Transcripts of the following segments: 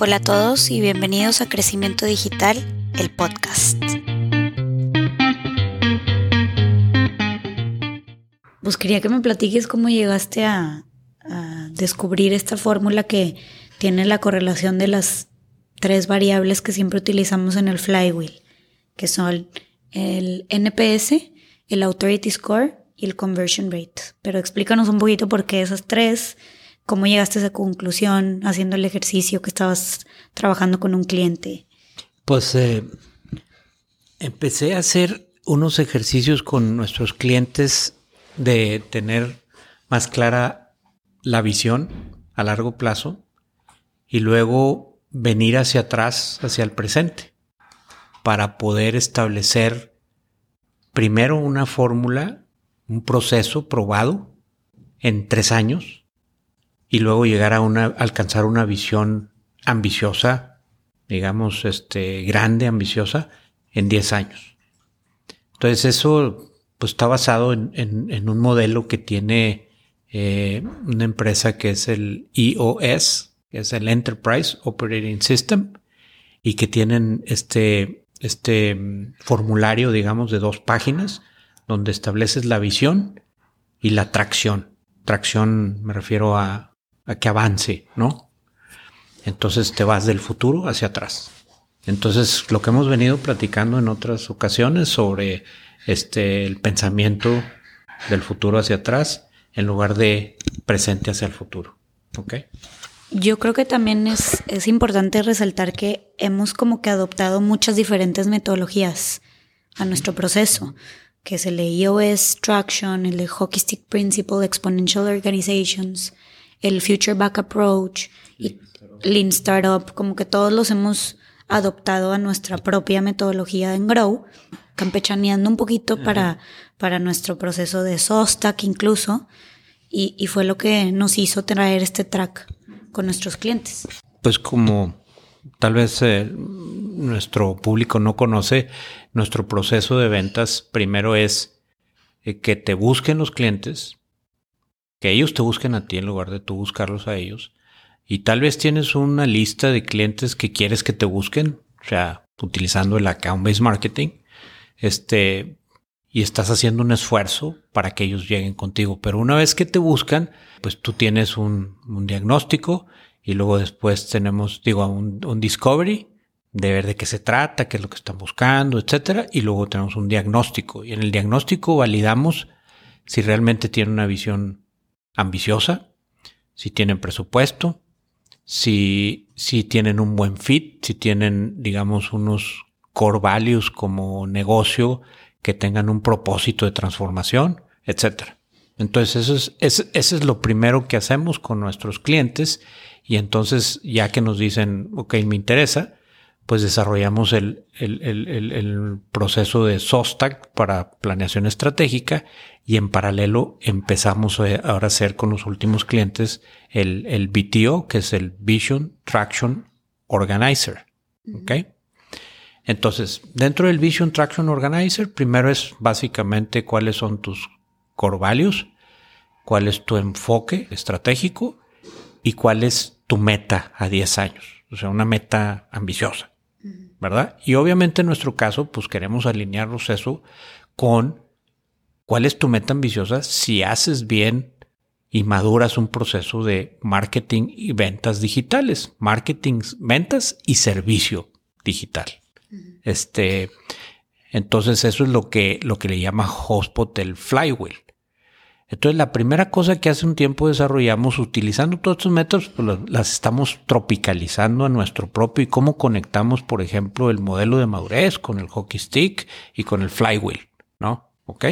Hola a todos y bienvenidos a Crecimiento Digital, el podcast. Pues quería que me platiques cómo llegaste a, descubrir esta fórmula que tiene la correlación de las tres variables que siempre utilizamos en el flywheel, que son el NPS, el Authority Score y el Conversion Rate. Pero explícanos un poquito por qué esas tres ¿Cómo llegaste a esa conclusión haciendo el ejercicio que estabas trabajando con un cliente? Pues eh, empecé a hacer unos ejercicios con nuestros clientes de tener más clara la visión a largo plazo y luego venir hacia atrás, hacia el presente, para poder establecer primero una fórmula, un proceso probado en tres años y luego llegar a una, alcanzar una visión ambiciosa, digamos, este, grande, ambiciosa, en 10 años. Entonces eso pues está basado en, en, un modelo que tiene eh, una empresa que es el EOS, que es el Enterprise Operating System, y que tienen este, este mm, formulario, digamos, de dos páginas, donde estableces la visión y la tracción. Tracción me refiero a a que avance, ¿no? Entonces te vas del futuro hacia atrás. Entonces, lo que hemos venido platicando en otras ocasiones sobre este el pensamiento del futuro hacia atrás en lugar de presente hacia el futuro. ¿Ok? Yo creo que también es, es importante resaltar que hemos como que adoptado muchas diferentes metodologías a nuestro proceso, que es el EOS Traction, el Hockey Stick Principle, Exponential Organizations, el Future Back Approach y Lean Startup, como que todos los hemos adoptado a nuestra propia metodología en Grow, campechaneando un poquito para, para nuestro proceso de SOSTAC incluso, y, y fue lo que nos hizo traer este track con nuestros clientes. Pues como tal vez eh, nuestro público no conoce, nuestro proceso de ventas primero es eh, que te busquen los clientes, que ellos te busquen a ti en lugar de tú buscarlos a ellos. Y tal vez tienes una lista de clientes que quieres que te busquen, o sea, utilizando el account-based marketing, este, y estás haciendo un esfuerzo para que ellos lleguen contigo. Pero una vez que te buscan, pues tú tienes un, diagnóstico y luego después tenemos, digo, un, un, discovery de ver de qué se trata, qué es lo que están buscando, etcétera. Y luego tenemos un diagnóstico. Y en el diagnóstico validamos si realmente tiene una visión ambiciosa, si tienen presupuesto, si, si tienen un buen fit, si tienen, digamos, unos core values como negocio que tengan un propósito de transformación, etcétera. Entonces, eso es, eso es lo primero que hacemos con nuestros clientes y entonces, ya que nos dicen, ok, me interesa, pues desarrollamos el, el, proceso de SOSTAC para planeación estratégica y en paralelo empezamos ahora a hacer con los últimos clientes el, el BTO, que es el Vision Traction Organizer. ¿Ok? Entonces, dentro del Vision Traction Organizer, primero es básicamente cuáles son tus core values, cuál es tu enfoque estratégico y cuál es tu meta a 10 años. O sea, una meta ambiciosa. ¿Verdad? Y obviamente en nuestro caso, pues queremos alinearnos eso con cuál es tu meta ambiciosa si haces bien y maduras un proceso de marketing y ventas digitales, marketing, ventas y servicio digital. Este, entonces eso es lo que, lo que le llama Hotspot el flywheel. Entonces, la primera cosa que hace un tiempo desarrollamos utilizando todos estos métodos, pues las estamos tropicalizando a nuestro propio y cómo conectamos, por ejemplo, el modelo de madurez con el hockey stick y con el flywheel, ¿no? ¿Ok?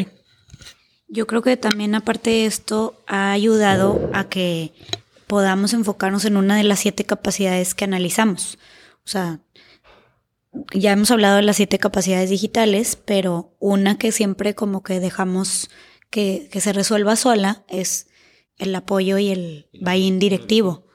Yo creo que también aparte de esto ha ayudado a que podamos enfocarnos en una de las siete capacidades que analizamos. O sea, ya hemos hablado de las siete capacidades digitales, pero una que siempre como que dejamos que, se resuelva sola es el apoyo y el buy-in directivo.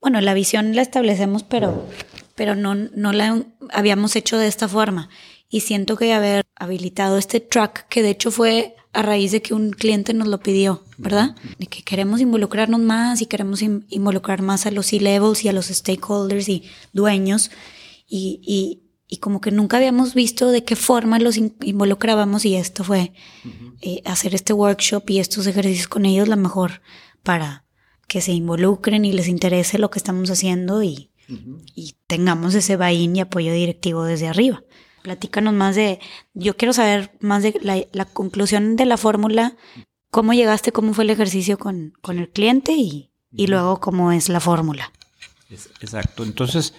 Bueno, la visión la establecemos, pero, pero no, no la habíamos hecho de esta forma. Y siento que haber habilitado este track, que de hecho fue a raíz de que un cliente nos lo pidió, ¿verdad? De que queremos involucrarnos más y queremos involucrar más a los C-levels y a los stakeholders y dueños. Y, y, y, como que nunca habíamos visto de qué forma los involucrábamos y esto fue eh, hacer este workshop y estos ejercicios con ellos la mejor para que se involucren y les interese lo que estamos haciendo y, y tengamos ese buy-in y apoyo directivo desde arriba. Platícanos más de, yo quiero saber más de la, conclusión de la fórmula, cómo llegaste, cómo fue el ejercicio con, con el cliente y, y, luego cómo es la fórmula. Exacto, entonces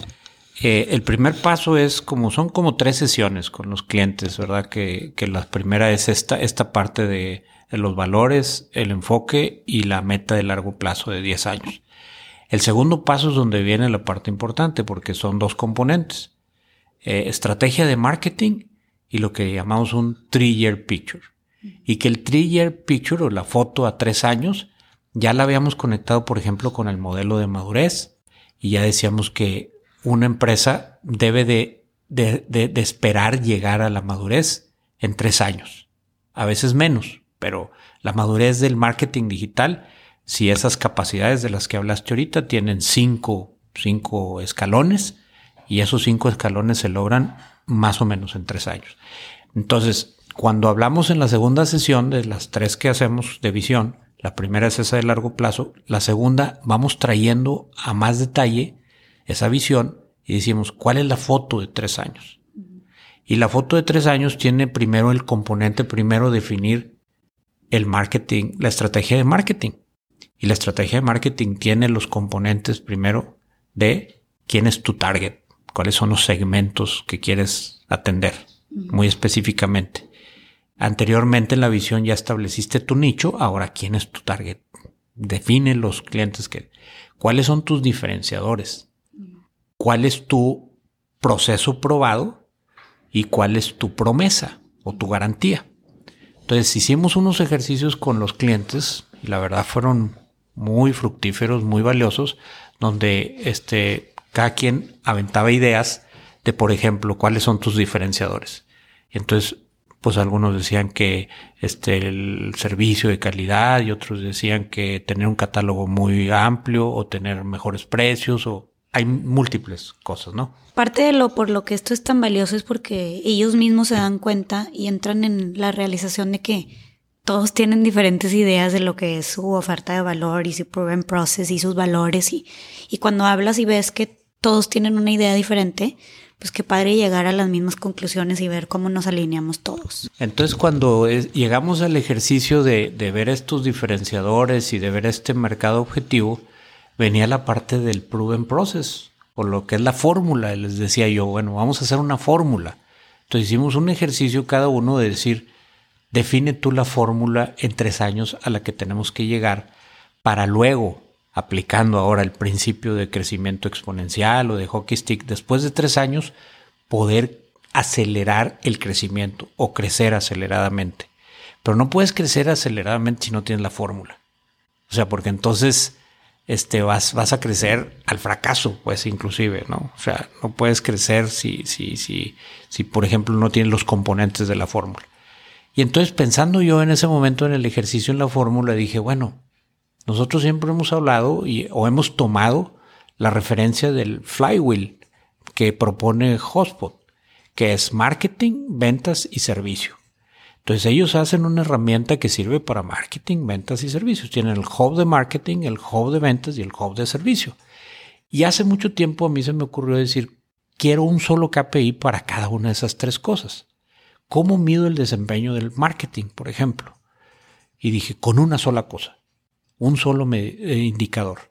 eh, el primer paso es como, son como tres sesiones con los clientes, ¿verdad? Que, la primera es esta, esta parte de, de los valores, el enfoque y la meta de largo plazo de 10 años. El segundo paso es donde viene la parte importante porque son dos componentes. Eh, estrategia de marketing y lo que llamamos un three-year picture. Y que el three-year picture o la foto a tres años ya la habíamos conectado, por ejemplo, con el modelo de madurez y ya decíamos que una empresa debe de, de, de esperar llegar a la madurez en tres años, a veces menos, pero la madurez del marketing digital si esas capacidades de las que hablaste ahorita tienen cinco, cinco escalones y esos cinco escalones se logran más o menos en tres años. Entonces, cuando hablamos en la segunda sesión de las tres que hacemos de visión, la primera es esa de largo plazo, la segunda vamos trayendo a más detalle esa visión y decimos, ¿cuál es la foto de tres años? Y la foto de tres años tiene primero el componente, primero definir el marketing, la estrategia de marketing. Y la estrategia de marketing tiene los componentes primero de quién es tu target, cuáles son los segmentos que quieres atender, muy específicamente. Anteriormente en la visión ya estableciste tu nicho, ahora quién es tu target. Define los clientes que, cuáles son tus diferenciadores, cuál es tu proceso probado y cuál es tu promesa o tu garantía. Entonces hicimos unos ejercicios con los clientes y la verdad fueron muy fructíferos, muy valiosos, donde este, cada quien aventaba ideas de, por ejemplo, cuáles son tus diferenciadores. Entonces, pues algunos decían que este, el servicio de calidad y otros decían que tener un catálogo muy amplio o tener mejores precios o hay múltiples cosas, ¿no? Parte de lo por lo que esto es tan valioso es porque ellos mismos se dan cuenta y entran en la realización de que todos tienen diferentes ideas de lo que es su oferta de valor y su proven process y sus valores. Y, y cuando hablas y ves que todos tienen una idea diferente, pues qué padre llegar a las mismas conclusiones y ver cómo nos alineamos todos. Entonces cuando llegamos al ejercicio de, de, ver estos diferenciadores y de ver este mercado objetivo, venía la parte del proven process, o lo que es la fórmula. Les decía yo, bueno, vamos a hacer una fórmula. Entonces hicimos un ejercicio cada uno de decir, define tú la fórmula en tres años a la que tenemos que llegar para luego, aplicando ahora el principio de crecimiento exponencial o de hockey stick, después de tres años, poder acelerar el crecimiento o crecer aceleradamente. Pero no puedes crecer aceleradamente si no tienes la fórmula. O sea, porque entonces este, vas, vas a crecer al fracaso, pues inclusive, ¿no? O sea, no puedes crecer si, si, si, si por ejemplo, no tienes los componentes de la fórmula. Y entonces pensando yo en ese momento en el ejercicio en la fórmula, dije, bueno, nosotros siempre hemos hablado y, o hemos tomado la referencia del flywheel que propone Hotspot, que es marketing, ventas y servicio. Entonces ellos hacen una herramienta que sirve para marketing, ventas y servicios. Tienen el hub de marketing, el hub de ventas y el hub de servicio. Y hace mucho tiempo a mí se me ocurrió decir, quiero un solo KPI para cada una de esas tres cosas. ¿Cómo mido el desempeño del marketing, por ejemplo? Y dije, con una sola cosa, un solo eh, indicador.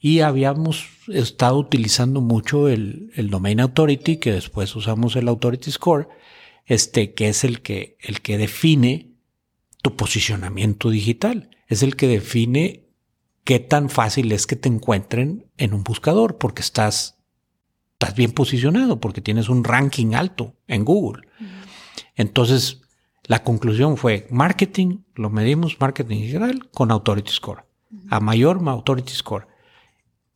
Y habíamos estado utilizando mucho el, el, Domain Authority, que después usamos el Authority Score, este, que es el que, el que define tu posicionamiento digital. Es el que define qué tan fácil es que te encuentren en un buscador, porque estás, estás bien posicionado, porque tienes un ranking alto en Google. Entonces, la conclusión fue marketing, lo medimos marketing general con Authority Score. A mayor Authority Score.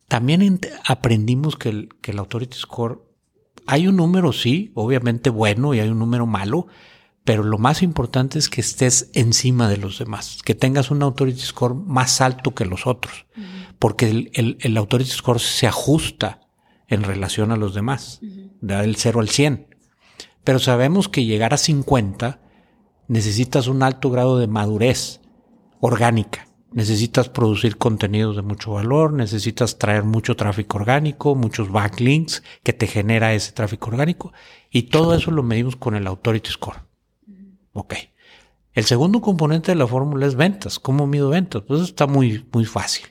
También aprendimos que el, que el Authority Score, hay un número sí, obviamente bueno y hay un número malo, pero lo más importante es que estés encima de los demás, que tengas un authority score más alto que los otros, porque el, el, authority score se ajusta en relación a los demás, da del 0 al 100. Pero sabemos que llegar a 50 necesitas un alto grado de madurez orgánica. Necesitas producir contenidos de mucho valor, necesitas traer mucho tráfico orgánico, muchos backlinks que te genera ese tráfico orgánico y todo eso lo medimos con el Authority Score. Ok. El segundo componente de la fórmula es ventas. ¿Cómo mido ventas? Pues está muy, muy fácil.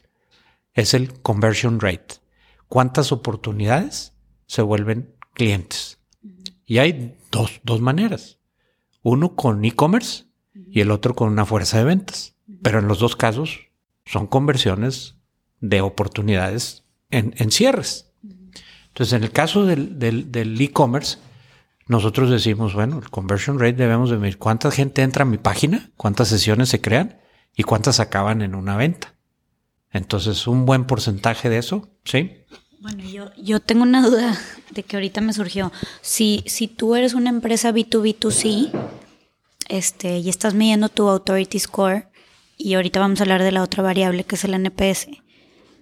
Es el conversion rate. ¿Cuántas oportunidades se vuelven clientes? Y hay dos, dos maneras. Uno con e-commerce y el otro con una fuerza de ventas. Pero en los dos casos son conversiones de oportunidades en, cierres. Entonces, en el caso del e-commerce, nosotros decimos, bueno, el conversion rate debemos de medir cuánta gente entra a mi página, cuántas sesiones se crean y cuántas acaban en una venta. Entonces, un buen porcentaje de eso, ¿sí? Bueno, yo, yo tengo una duda de que ahorita me surgió. Si, si tú eres una empresa B2B2C este, y estás midiendo tu Authority Score, y ahorita vamos a hablar de la otra variable que es el NPS,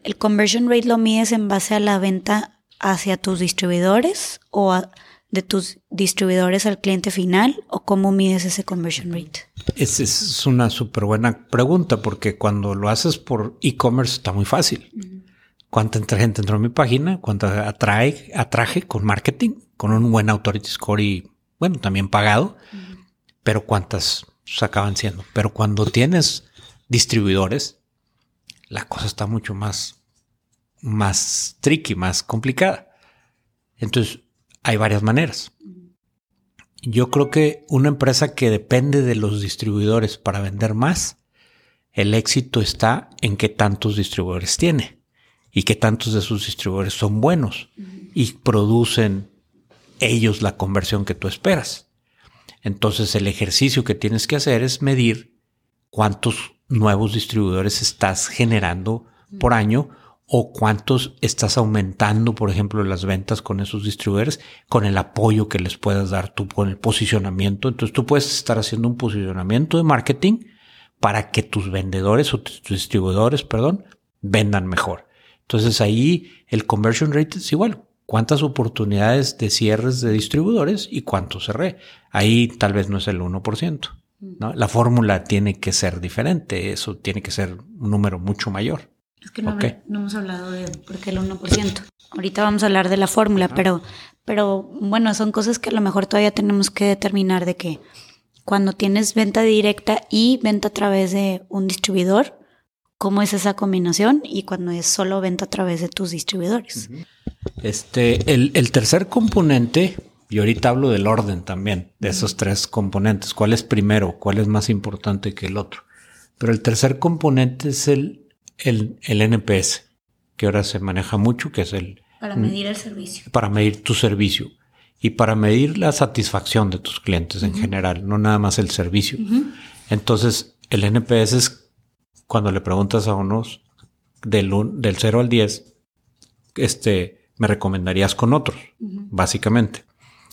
¿el conversion rate lo mides en base a la venta hacia tus distribuidores o de tus distribuidores al cliente final o cómo mides ese conversion rate? Esa es una súper buena pregunta porque cuando lo haces por e-commerce está muy fácil. Cuánta gente entró a mi página, cuánta atrae, atraje con marketing, con un buen authority score y, bueno, también pagado, pero cuántas acaban siendo. Pero cuando tienes distribuidores, la cosa está mucho más, más tricky, más complicada. Entonces, hay varias maneras. Yo creo que una empresa que depende de los distribuidores para vender más, el éxito está en qué tantos distribuidores tiene y que tantos de sus distribuidores son buenos y producen ellos la conversión que tú esperas. Entonces el ejercicio que tienes que hacer es medir cuántos nuevos distribuidores estás generando por año o cuántos estás aumentando, por ejemplo, las ventas con esos distribuidores, con el apoyo que les puedas dar tú con el posicionamiento. Entonces tú puedes estar haciendo un posicionamiento de marketing para que tus vendedores o tus distribuidores, perdón, vendan mejor. Entonces ahí el conversion rate es igual. ¿Cuántas oportunidades de cierres de distribuidores y cuánto cerré? Ahí tal vez no es el 1%. ¿No? La fórmula tiene que ser diferente. Eso tiene que ser un número mucho mayor. Es que no, hemos hablado de por qué el 1%. Ahorita vamos a hablar de la fórmula, pero, pero bueno, son cosas que a lo mejor todavía tenemos que determinar de que cuando tienes venta directa y venta a través de un distribuidor, cómo es esa combinación y cuando es solo venta a través de tus distribuidores. Este, el, tercer componente, y ahorita hablo del orden también, de esos tres componentes, cuál es primero, cuál es más importante que el otro. Pero el tercer componente es el, el, el NPS, que ahora se maneja mucho, que es el... Para medir el servicio. Para medir tu servicio y para medir la satisfacción de tus clientes en general, no nada más el servicio. Entonces, el NPS es cuando le preguntas a unos del, del 0 al 10, este, me recomendarías con otros, básicamente.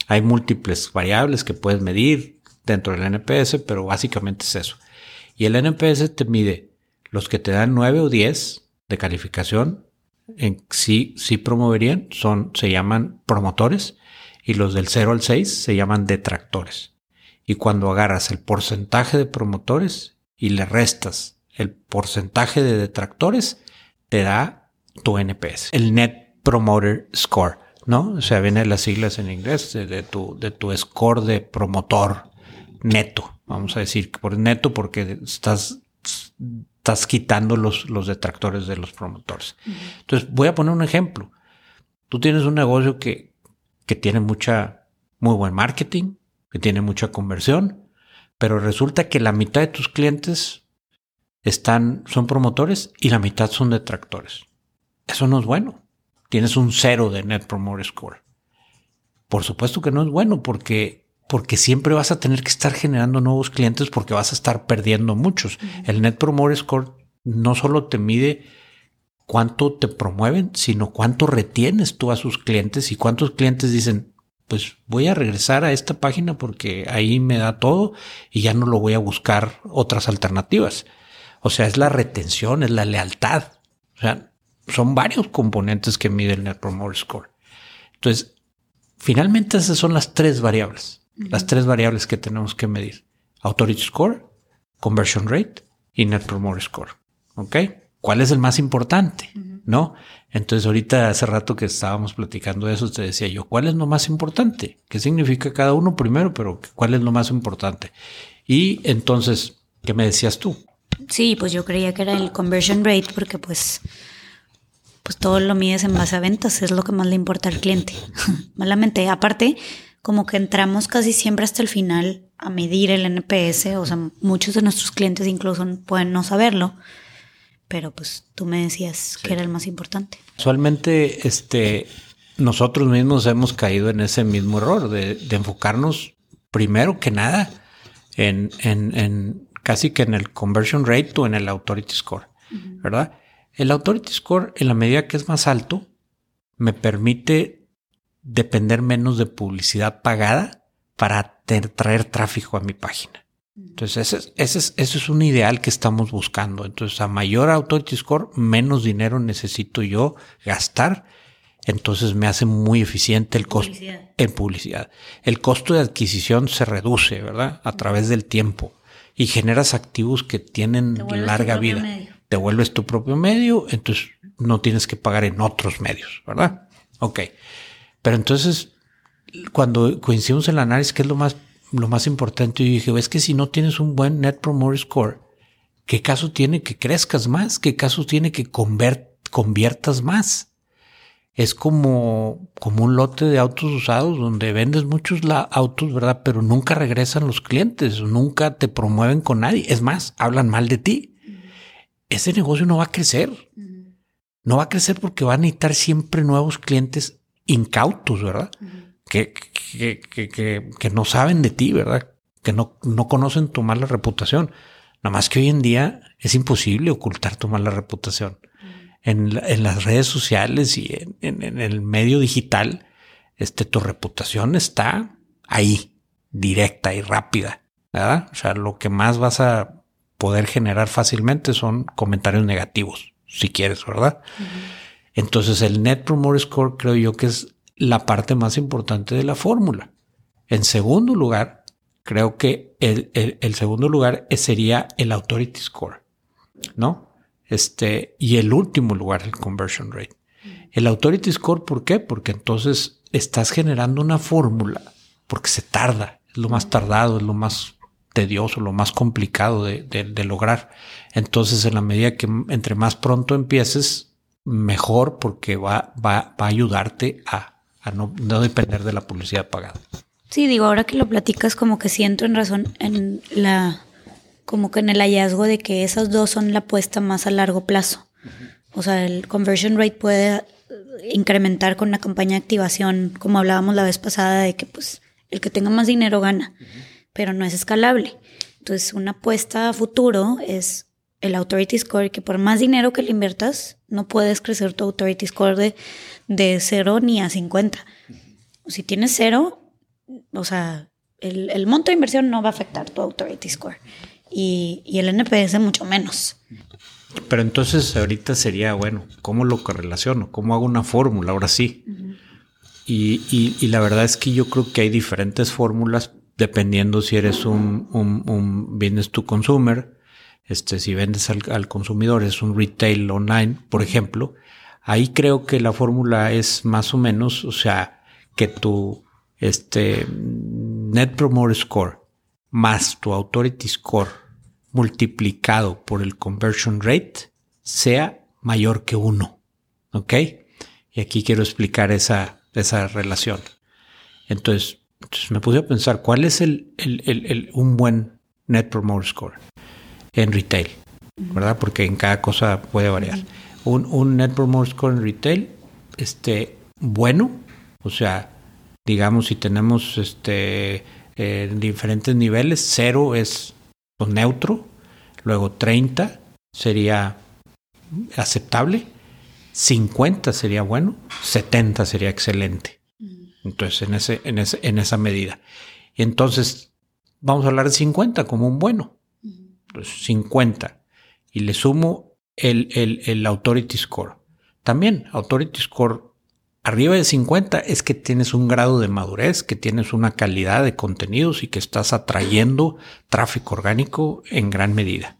Hay múltiples variables que puedes medir dentro del NPS, pero básicamente es eso. Y el NPS te mide los que te dan 9 o 10 de calificación, en sí, sí promoverían, son, se llaman promotores, y los del 0 al 6 se llaman detractores. Y cuando agarras el porcentaje de promotores y le restas el porcentaje de detractores, te da tu NPS, el Net Promoter Score, ¿no? O sea, viene las siglas en inglés de, tu, de tu score de promotor neto, vamos a decir, por neto porque estás, estás quitando los, los detractores de los promotores. Entonces, voy a poner un ejemplo. Tú tienes un negocio que, que tiene mucha, muy buen marketing, que tiene mucha conversión, pero resulta que la mitad de tus clientes están, son promotores y la mitad son detractores. Eso no es bueno. Tienes un cero de Net Promoter Score. Por supuesto que no es bueno porque, porque siempre vas a tener que estar generando nuevos clientes porque vas a estar perdiendo muchos. El Net Promoter Score no solo te mide cuánto te promueven, sino cuánto retienes tú a sus clientes y cuántos clientes dicen, pues voy a regresar a esta página porque ahí me da todo y ya no lo voy a buscar otras alternativas. O sea, es la retención, es la lealtad. O sea, son varios componentes que mide el Net Promoter Score. Entonces, finalmente esas son las tres variables, las tres variables que tenemos que medir. Authority Score, Conversion Rate y Net Promoter Score. ¿Ok? ¿Cuál es el más importante? ¿No? Entonces ahorita hace rato que estábamos platicando de eso, te decía yo, ¿cuál es lo más importante? ¿Qué significa cada uno primero? Pero ¿cuál es lo más importante? Y entonces, ¿qué me decías tú? Sí, pues yo creía que era el conversion rate porque pues, pues todo lo mides en base a ventas, es lo que más le importa al cliente. Malamente, aparte, como que entramos casi siempre hasta el final a medir el NPS, o sea, muchos de nuestros clientes incluso pueden no saberlo, pero pues tú me decías que era el más importante. Usualmente, este, nosotros mismos hemos caído en ese mismo error de, enfocarnos primero que nada en, en, casi que en el conversion rate o en el authority score, ¿verdad? El authority score, en la medida que es más alto, me permite depender menos de publicidad pagada para traer tráfico a mi página. Entonces, ese, ese, es, ese es un ideal que estamos buscando. Entonces, a mayor authority score, menos dinero necesito yo gastar. Entonces, me hace muy eficiente el costo en publicidad. El costo de adquisición se reduce, ¿verdad? A través del tiempo y generas activos que tienen larga vida. Te vuelves tu propio medio, entonces no tienes que pagar en otros medios, ¿verdad? Ok. Pero entonces, cuando coincidimos en el análisis, ¿qué es lo más lo más importante, yo dije, es que si no tienes un buen Net Promoter Score, ¿qué caso tiene que crezcas más? ¿Qué caso tiene que conviertas más? Es como, como un lote de autos usados donde vendes muchos autos, ¿verdad? Pero nunca regresan los clientes, nunca te promueven con nadie. Es más, hablan mal de ti. Ese negocio no va a crecer. No va a crecer porque van a necesitar siempre nuevos clientes incautos, ¿verdad? que, que, que, no saben de ti, ¿verdad? Que no, no conocen tu mala reputación. Nada más que hoy en día es imposible ocultar tu mala reputación. En, en las redes sociales y en, en, el medio digital, este, tu reputación está ahí, directa y rápida, ¿verdad? O sea, lo que más vas a poder generar fácilmente son comentarios negativos, si quieres, ¿verdad? Entonces el Net Promoter Score creo yo que es la parte más importante de la fórmula. En segundo lugar, creo que el, segundo lugar sería el authority score, ¿no? Este, y el último lugar, el conversion rate. El authority score, ¿por qué? Porque entonces estás generando una fórmula, porque se tarda, es lo más tardado, es lo más tedioso, lo más complicado de, lograr. Entonces, en la medida que entre más pronto empieces, mejor porque va, va, va a ayudarte a no, depender de la publicidad pagada. Sí, digo, ahora que lo platicas, como que siento en razón en la, como que en el hallazgo de que esas dos son la apuesta más a largo plazo. O sea, el conversion rate puede incrementar con la campaña de activación, como hablábamos la vez pasada, de que pues el que tenga más dinero gana, pero no es escalable. Entonces, una apuesta a futuro es el authority score, que por más dinero que le inviertas, no puedes crecer tu authority score de, de 0 ni a 50. Si tienes cero, o sea, el, monto de inversión no va a afectar tu authority score. Y, el NPS mucho menos. Pero entonces ahorita sería, bueno, ¿cómo lo correlaciono? ¿Cómo hago una fórmula? Ahora sí. y, la verdad es que yo creo que hay diferentes fórmulas dependiendo si eres un, un, un business to consumer, este, si vendes al, consumidor, es un retail online, por ejemplo, ahí creo que la fórmula es más o menos, o sea, que tu este, Net Promoter Score más tu Authority Score multiplicado por el Conversion Rate sea mayor que uno. ¿Ok? Y aquí quiero explicar esa, esa relación. Entonces, me puse a pensar, ¿cuál es el, el, un buen Net Promoter Score? en retail, ¿verdad? Porque en cada cosa puede variar. Un, un Net Promoter Score en retail, este, bueno, o sea, digamos, si tenemos este, diferentes niveles, cero es neutro, luego 30 sería aceptable, 50 sería bueno, 70 sería excelente. Entonces, en, ese, en, ese, en esa medida. Y entonces, vamos a hablar de 50 como un bueno. Entonces, 50. Y le sumo el, el, el Authority Score. También, Authority Score arriba de 50 es que tienes un grado de madurez, que tienes una calidad de contenidos y que estás atrayendo tráfico orgánico en gran medida.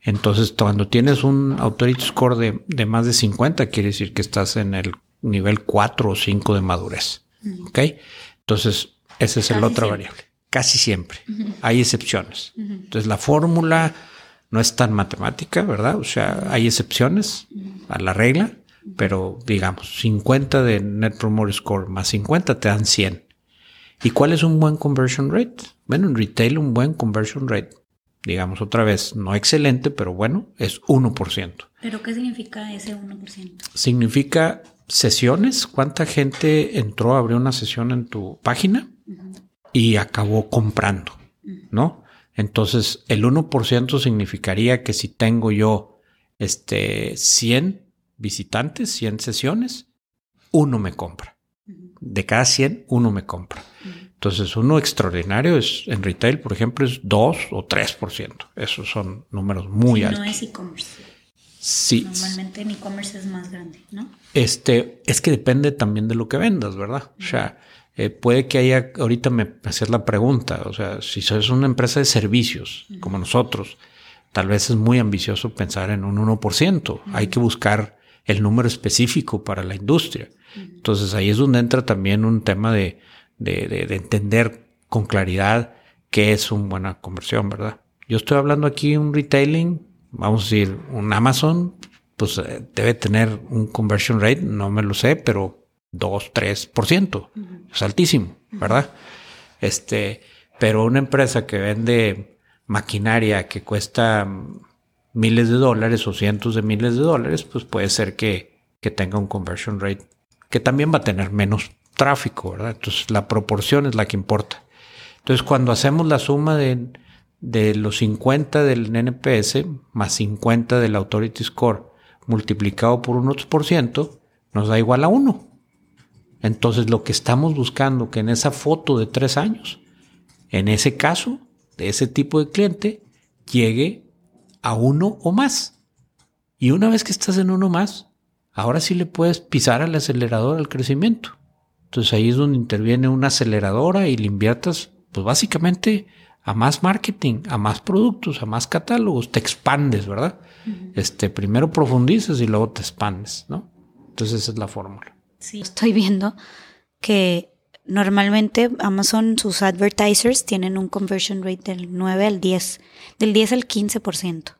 Entonces, cuando tienes un Authority Score de, de más de 50, quiere decir que estás en el nivel 4 o 5 de madurez. ¿Ok? Entonces, esa es la otra variable. Casi siempre. Hay excepciones. Entonces, la fórmula no es tan matemática, ¿verdad? O sea, hay excepciones a la regla, pero digamos, 50 de Net Promoter Score más 50 te dan 100. ¿Y cuál es un buen conversion rate? Bueno, en retail un buen conversion rate, digamos otra vez, no excelente, pero bueno, es 1%. ¿Pero qué significa ese 1%? Significa sesiones, cuánta gente entró, abrió una sesión en tu página y acabó comprando, ¿no? Entonces, el 1% significaría que si tengo yo este 100 visitantes, 100 sesiones, uno me compra. De cada 100, uno me compra. Entonces, uno extraordinario es en retail, por ejemplo, es 2 o 3%. Esos son números muy altos. No es e-commerce. Sí. Normalmente en e-commerce es más grande, ¿no? Este, es que depende también de lo que vendas, ¿verdad? O sea, eh, puede que haya, ahorita me hacer la pregunta, o sea, si sos una empresa de servicios como nosotros, tal vez es muy ambicioso pensar en un 1%. Hay que buscar el número específico para la industria. Entonces ahí es donde entra también un tema de, de, de, entender con claridad qué es una buena conversión, ¿verdad? Yo estoy hablando aquí un retailing, vamos a decir, un Amazon, pues eh, debe tener un conversion rate, no me lo sé, pero 2, 3%. Es altísimo, ¿verdad? Este, pero una empresa que vende maquinaria que cuesta miles de dólares o cientos de miles de dólares, pues puede ser que, que tenga un conversion rate que también va a tener menos tráfico, ¿verdad? Entonces la proporción es la que importa. Entonces cuando hacemos la suma de, de los 50 del NPS más 50 del Authority Score multiplicado por un 8%, nos da igual a 1. Entonces lo que estamos buscando que en esa foto de tres años, en ese caso, de ese tipo de cliente, llegue a uno o más. Y una vez que estás en uno más, ahora sí le puedes pisar al acelerador al crecimiento. Entonces ahí es donde interviene una aceleradora y le inviertas, pues básicamente a más marketing, a más productos, a más catálogos, te expandes, ¿verdad? Este, primero profundizas y luego te expandes, ¿no? Entonces esa es la fórmula. Sí, estoy viendo que normalmente Amazon, sus advertisers tienen un conversion rate del 9 al 10, del 10 al 15%.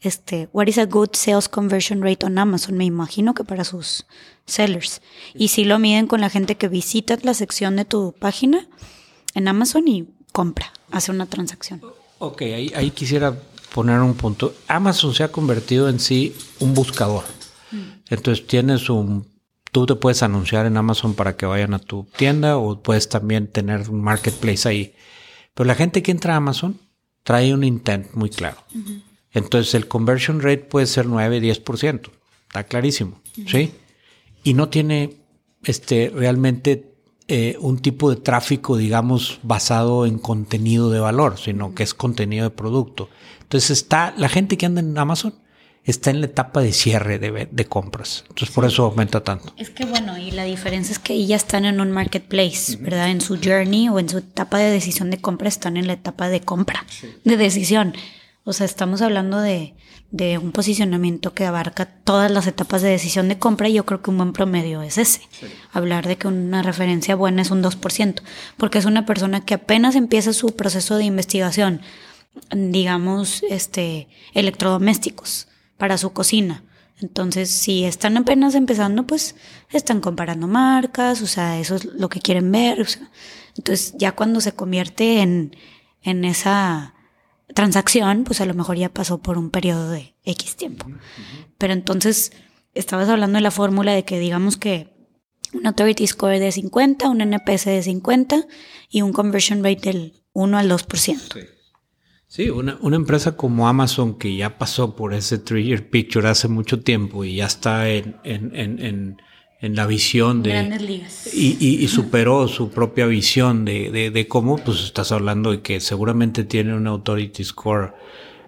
Este, what is a good sales conversion rate on Amazon? Me imagino que para sus sellers. Y si lo miden con la gente que visita la sección de tu página en Amazon y compra, hace una transacción. Ok, ahí, ahí quisiera poner un punto. Amazon se ha convertido en sí un buscador. Entonces tienes un, tú te puedes anunciar en Amazon para que vayan a tu tienda o puedes también tener un marketplace ahí. Pero la gente que entra a Amazon trae un intent muy claro. Entonces el conversion rate puede ser 9, 10%. Está clarísimo. ¿Sí? Y no tiene este, realmente eh, un tipo de tráfico, digamos, basado en contenido de valor, sino que es contenido de producto. Entonces está la gente que anda en Amazon está en la etapa de cierre de, compras. Entonces por eso aumenta tanto. Es que bueno, y la diferencia es que ya están en un marketplace, ¿verdad? En su journey o en su etapa de decisión de compra están en la etapa de compra, de decisión. O sea, estamos hablando de, de, un posicionamiento que abarca todas las etapas de decisión de compra y yo creo que un buen promedio es ese. Hablar de que una referencia buena es un 2%, porque es una persona que apenas empieza su proceso de investigación, digamos, este, electrodomésticos para su cocina. Entonces, si están apenas empezando, pues están comparando marcas, o sea, eso es lo que quieren ver. entonces, ya cuando se convierte en, en esa transacción, pues a lo mejor ya pasó por un periodo de X tiempo. Pero entonces, estabas hablando de la fórmula de que digamos que un Authority Score de 50, un NPS de 50 y un Conversion Rate del 1 al 2%. Sí, una, una, empresa como Amazon que ya pasó por ese three-year picture hace mucho tiempo y ya está en, en, en, en la visión de... Grandes ligas. Y, superó su propia visión de, de, cómo, pues estás hablando de que seguramente tiene un Authority Score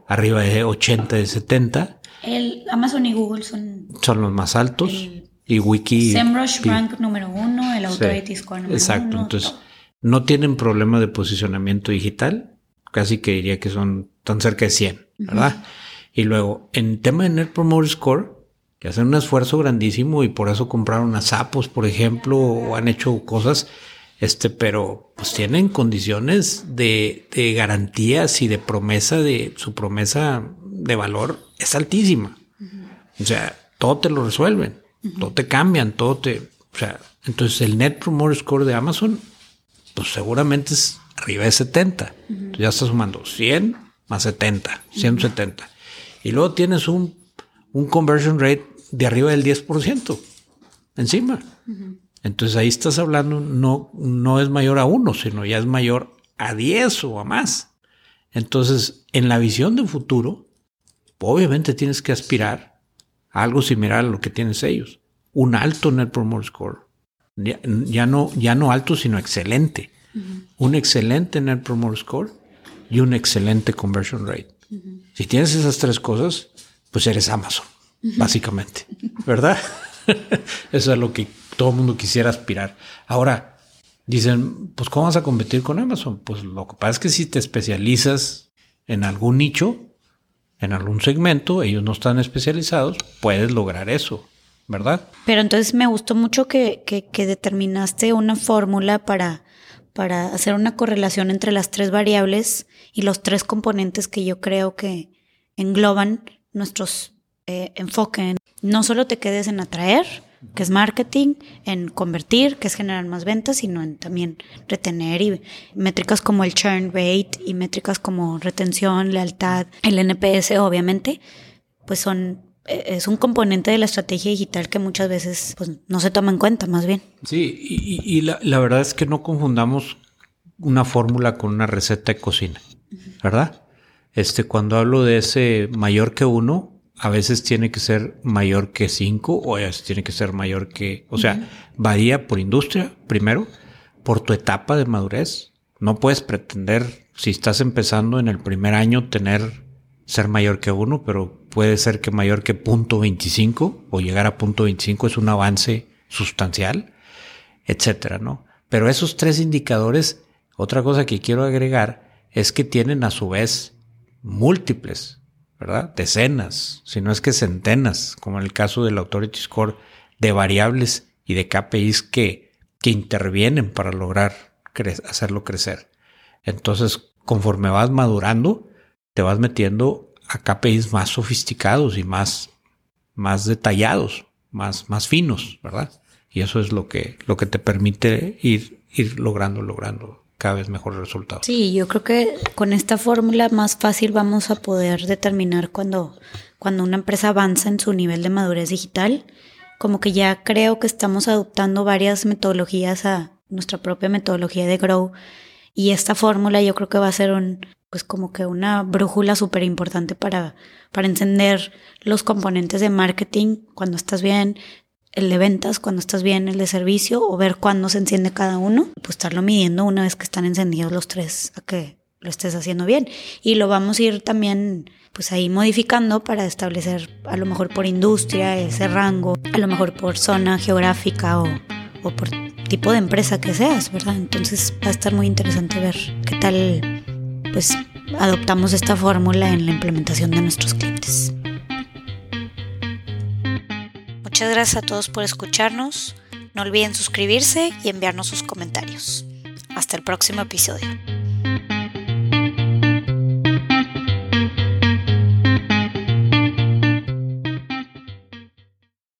arriba de 80, de 70. El Amazon y Google son... Son los más altos. y Wiki... SEMrush rank número uno, el Authority Score número exacto, uno. Exacto, entonces no tienen problema de posicionamiento digital. Casi que diría que son tan cerca de 100, ¿verdad? Y luego, en tema de Net Promoter Score, que hacen un esfuerzo grandísimo y por eso compraron a Sapos, por ejemplo, o han hecho cosas, este, pero pues tienen condiciones de, de garantías y de promesa de su promesa de valor es altísima. O sea, todo te lo resuelven, todo te cambian, todo te, o sea, entonces el Net Promoter Score de Amazon, pues seguramente es arriba de 70. ya estás sumando 100 más 70, 170. Y luego tienes un un conversion rate de arriba del 10% encima. Entonces ahí estás hablando, no, no es mayor a uno, sino ya es mayor a 10 o a más. Entonces, en la visión de futuro, obviamente tienes que aspirar a algo similar a lo que tienes ellos. Un alto Net Promoter Score. Ya, no, ya no alto, sino excelente. Un excelente Net Promoter Score y un excelente Conversion Rate. Si tienes esas tres cosas, pues eres Amazon, básicamente, ¿verdad? Eso es lo que todo el mundo quisiera aspirar. Ahora, dicen, pues ¿cómo vas a competir con Amazon? Pues lo que pasa es que si te especializas en algún nicho, en algún segmento, ellos no están especializados, puedes lograr eso, ¿verdad? Pero entonces me gustó mucho que, que determinaste una fórmula para, para hacer una correlación entre las tres variables y los tres componentes que yo creo que engloban nuestros eh, enfoques. No solo te quedes en atraer, que es marketing, en convertir, que es generar más ventas, sino en también retener y métricas como el churn rate y métricas como retención, lealtad, el NPS obviamente, pues son eh, es un componente de la estrategia digital que muchas veces pues, no se toma en cuenta, más bien. Sí, y, la, la, verdad es que no confundamos una fórmula con una receta de cocina, ¿verdad? Este, cuando hablo de ese mayor que uno, a veces tiene que ser mayor que cinco o a veces tiene que ser mayor que, o sea, varía por industria, primero, por tu etapa de madurez. No puedes pretender, si estás empezando en el primer año, tener, ser mayor que uno, pero puede ser que mayor que punto 25 o llegar a punto 25 es un avance sustancial, etcétera, ¿no? Pero esos tres indicadores, otra cosa que quiero agregar es que tienen a su vez múltiples, ¿verdad? Decenas, si no es que centenas, como en el caso del Authority Score, de variables y de KPIs que, que intervienen para lograr hacerlo crecer. Entonces, conforme vas madurando, te vas metiendo a KPIs más sofisticados y más, más detallados, más, más finos, ¿verdad? Y eso es lo que, lo que te permite ir, ir logrando, logrando cada vez mejores resultados. Sí, yo creo que con esta fórmula más fácil vamos a poder determinar cuando, cuando una empresa avanza en su nivel de madurez digital. Como que ya creo que estamos adoptando varias metodologías a nuestra propia metodología de Grow. Y esta fórmula yo creo que va a ser un, pues como que una brújula súper importante para, para encender los componentes de marketing cuando estás bien, el de ventas cuando estás bien, el de servicio o ver cuándo se enciende cada uno, pues estarlo midiendo una vez que están encendidos los tres a que lo estés haciendo bien. Y lo vamos a ir también pues ahí modificando para establecer a lo mejor por industria ese rango, a lo mejor por zona geográfica o, o por tipo de empresa que seas, ¿verdad? Entonces va a estar muy interesante ver qué tal pues adoptamos esta fórmula en la implementación de nuestros clientes. Muchas gracias a todos por escucharnos. No olviden suscribirse y enviarnos sus comentarios. Hasta el próximo episodio.